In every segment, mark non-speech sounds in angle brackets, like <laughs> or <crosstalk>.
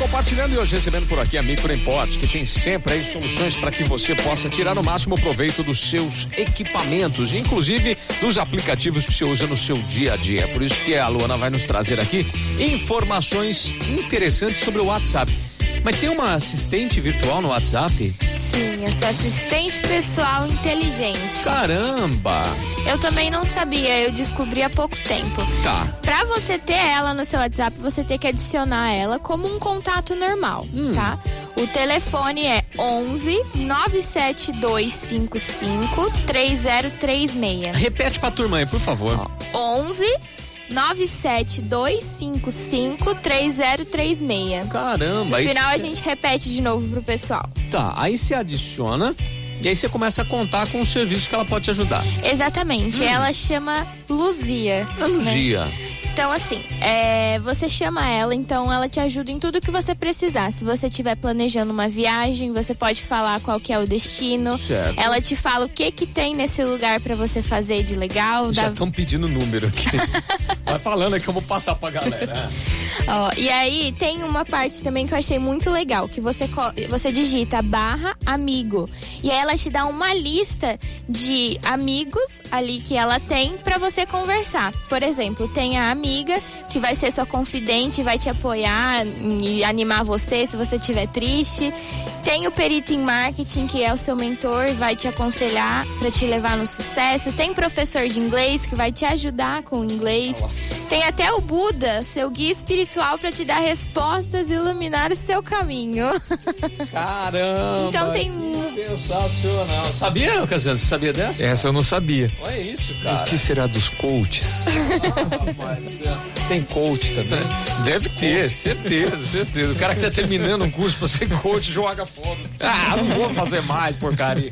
compartilhando e hoje recebendo por aqui a Micro Import, que tem sempre aí soluções para que você possa tirar o máximo proveito dos seus equipamentos, inclusive dos aplicativos que você usa no seu dia a dia. Por isso que a Luana vai nos trazer aqui informações interessantes sobre o WhatsApp. Mas tem uma assistente virtual no WhatsApp? Sim, eu sou assistente pessoal inteligente. Caramba! Eu também não sabia, eu descobri há pouco tempo. Tá. Pra você ter ela no seu WhatsApp, você tem que adicionar ela como um contato normal, tá? O telefone é 11 97255 3036. Repete pra turma aí, por favor. 11 97255 3036. Caramba! No final a gente repete de novo pro pessoal. Tá, aí você adiciona e aí você começa a contar com os serviços que ela pode te ajudar. Exatamente, ela chama Luzia. A né? Lugia. Então, assim, é, você chama ela, então ela te ajuda em tudo que você precisar. Se você estiver planejando uma viagem, você pode falar qual que é o destino. Certo. Ela te fala o que que tem nesse lugar pra você fazer de legal. Já dá- estão pedindo número aqui. <laughs> Vai falando que eu vou passar pra galera. Ó, e aí tem uma parte também que eu achei muito legal, que você, você digita barra amigo. E aí ela te dá uma lista de amigos ali que ela tem pra você conversar. Por exemplo, tem a amiga que vai ser sua confidente, vai te apoiar e animar você se você estiver triste. Tem o perito em marketing, que é o seu mentor, vai te aconselhar pra te levar no sucesso. Tem professor de inglês que vai te ajudar com o inglês. Tem até o Buda, seu guia espiritual, pra te dar respostas e iluminar o seu caminho. <laughs> Caramba! Então tem que Sensacional. Sabia, Cassiano? Você sabia dessa? Essa eu não sabia. Olha isso, O cara. que será dos coaches? <laughs> Tem coach também. Deve ter, certeza, certeza. O cara que tá terminando um curso pra ser coach joga fora. Ah, não vou fazer mais, porcaria.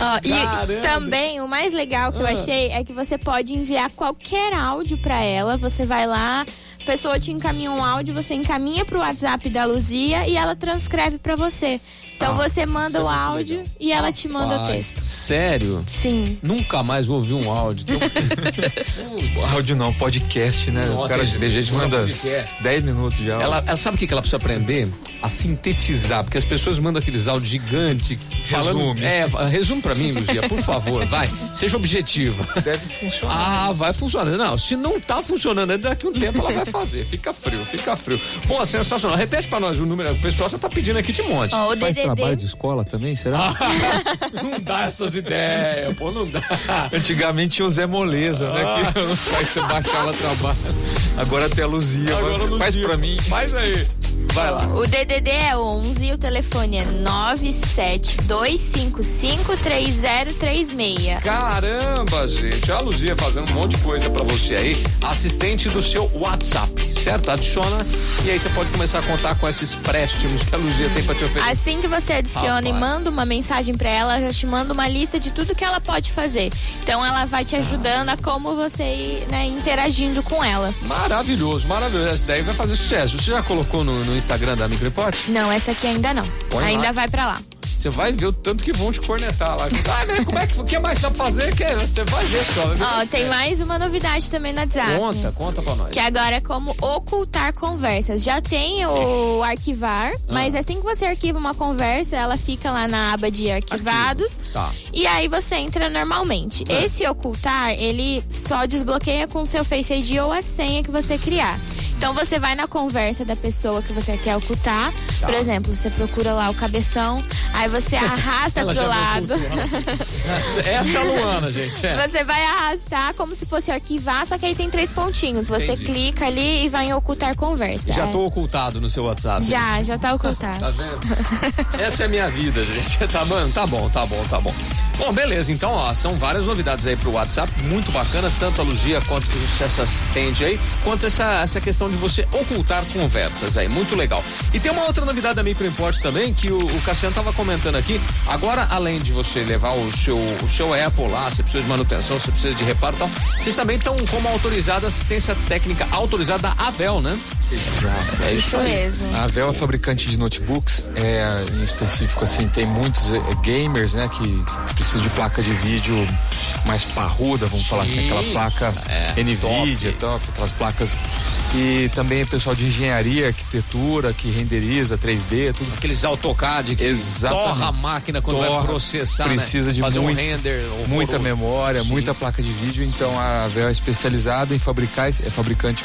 Ó, e Caramba. também o mais legal que eu achei é que você pode enviar qualquer áudio pra ela. Você vai lá, a pessoa te encaminha um áudio, você encaminha pro WhatsApp da Luzia e ela transcreve pra você. Então Ah, você manda o áudio e ela te manda o texto. Sério? Sim. Nunca mais ouvi um áudio. <laughs> Áudio não, podcast, né? Não, o cara tem gente manda manda podcast. 10 minutos de áudio. Ela, ela sabe o que que ela precisa aprender? A sintetizar, porque as pessoas mandam aqueles áudios gigantes. Falando, Resume. É, resume pra mim, Luzia, por favor, vai. Seja objetiva. deve funcionar. Ah, vai funcionar. Não, se não tá funcionando, daqui a um tempo ela vai fazer. Fica frio, fica frio. Bom, sensacional. Repete pra nós o número. O pessoal já tá pedindo aqui de monte. Ó, o Faz trabalho de escola também, será? <laughs> não dá essas ideias, pô, não dá. Antigamente tinha o Zé Moleza, né? Que <laughs> no site você baixava trabalho. Agora tem a Luzia. Agora, Faz Luzia, pra mim. Faz aí. Vai lá. O DDD é 11 e o telefone é 972553036. Caramba, gente. A Luzia fazendo um monte de coisa pra você aí. Assistente do seu WhatsApp, certo? Adiciona e aí você pode começar a contar com esses préstimos que a Luzia tem pra te oferecer. Assim que você adiciona e manda uma mensagem pra ela, ela já te manda uma lista de tudo que ela pode fazer. Então ela vai te ajudando a como você ir né, interagindo com ela. Maravilhoso, maravilhoso. Essa daí vai fazer sucesso. Você já colocou no, no Instagram da Microport? Não, essa aqui ainda não. Põe ainda lá. vai pra lá. Você vai ver o tanto que vão te cornetar lá. Ah, né? Como é que o que mais dá pra fazer? Que você vai ver só. ver. Ó, tem mais uma novidade também no WhatsApp. Conta, conta pra nós. Que agora é como ocultar conversas. Já tem o arquivar, Ah. mas assim que você arquiva uma conversa, ela fica lá na aba de arquivados. Tá. E aí você entra normalmente. Esse ocultar, ele só desbloqueia com o seu Face ID ou a senha que você criar. Então você vai na conversa da pessoa que você quer ocultar. Tá. Por exemplo, você procura lá o cabeção, aí você <laughs> arrasta pro lado. <laughs> Essa é a Luana, gente. É. Você vai arrastar como se fosse arquivar, só que aí tem três pontinhos. Você Entendi. clica ali e vai em ocultar conversa. Já É. tô ocultado no seu WhatsApp. Já, já tá ocultado. <laughs> Tá vendo? Essa é a minha vida, gente. Tá, mano? Tá bom, tá bom, tá bom. Bom, beleza. Então, ó, são várias novidades aí pro WhatsApp, muito bacana, tanto a Luzia quanto essa assistente aí, quanto essa, essa questão de você ocultar conversas aí, muito legal. E tem uma outra novidade da Micro Import também, que o, o Cassiano tava comentando aqui. Agora, além de você levar o seu, o seu Apple lá, você precisa de manutenção, você precisa de reparo e tal, vocês também estão como autorizada assistência técnica autorizada da Avel, né? É isso Isso mesmo. A Vel é fabricante de notebooks, é, em específico, assim, tem muitos é, gamers, né, que precisam de placa de vídeo mais parruda, vamos falar assim, aquela Sim. placa É, NVIDIA e tal, aquelas placas E também pessoal de engenharia, arquitetura, que renderiza 3D, tudo. Aqueles AutoCAD que Exatamente. torra a máquina quando Torra, vai processar, precisa né? de Fazer muito- um render. muita horroroso. memória, Sim. muita placa de vídeo, então a Vel é especializada em fabricar, é fabricante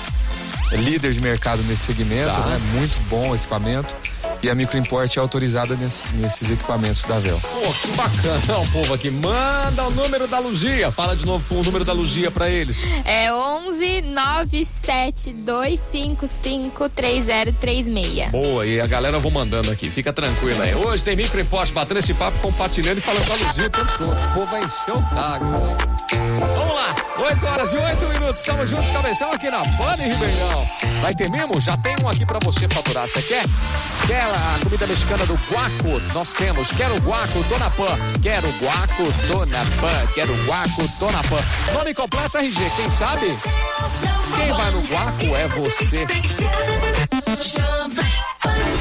é líder de mercado nesse segmento, Tá. né? Muito bom o equipamento. E a Microimport é autorizada nesse- nesses equipamentos da Vel. Pô, que bacana o povo aqui. Manda o número da Luzia. Fala de novo o número da Luzia pra eles. É 11 97255 3036. Boa, e a galera eu vou mandando aqui. Fica tranquila aí. Hoje tem micro imposto batendo esse papo, compartilhando e falando com a Luzia o tempo todo. O povo vai encher o saco. Vamos lá, 8 horas e 8 minutos. Estamos juntos, cabeção, aqui na em Ribeirão. Vai ter mimo? Já tem um aqui pra você faturar. Você quer? Quer a comida mexicana do Guaco? Nós temos. Quero Guaco, tô na Pan. Quero Guaco, tô na Pan. Quero Guaco, tô na Pan. Nome completo RG, quem sabe? Quem vai no Guaco é você.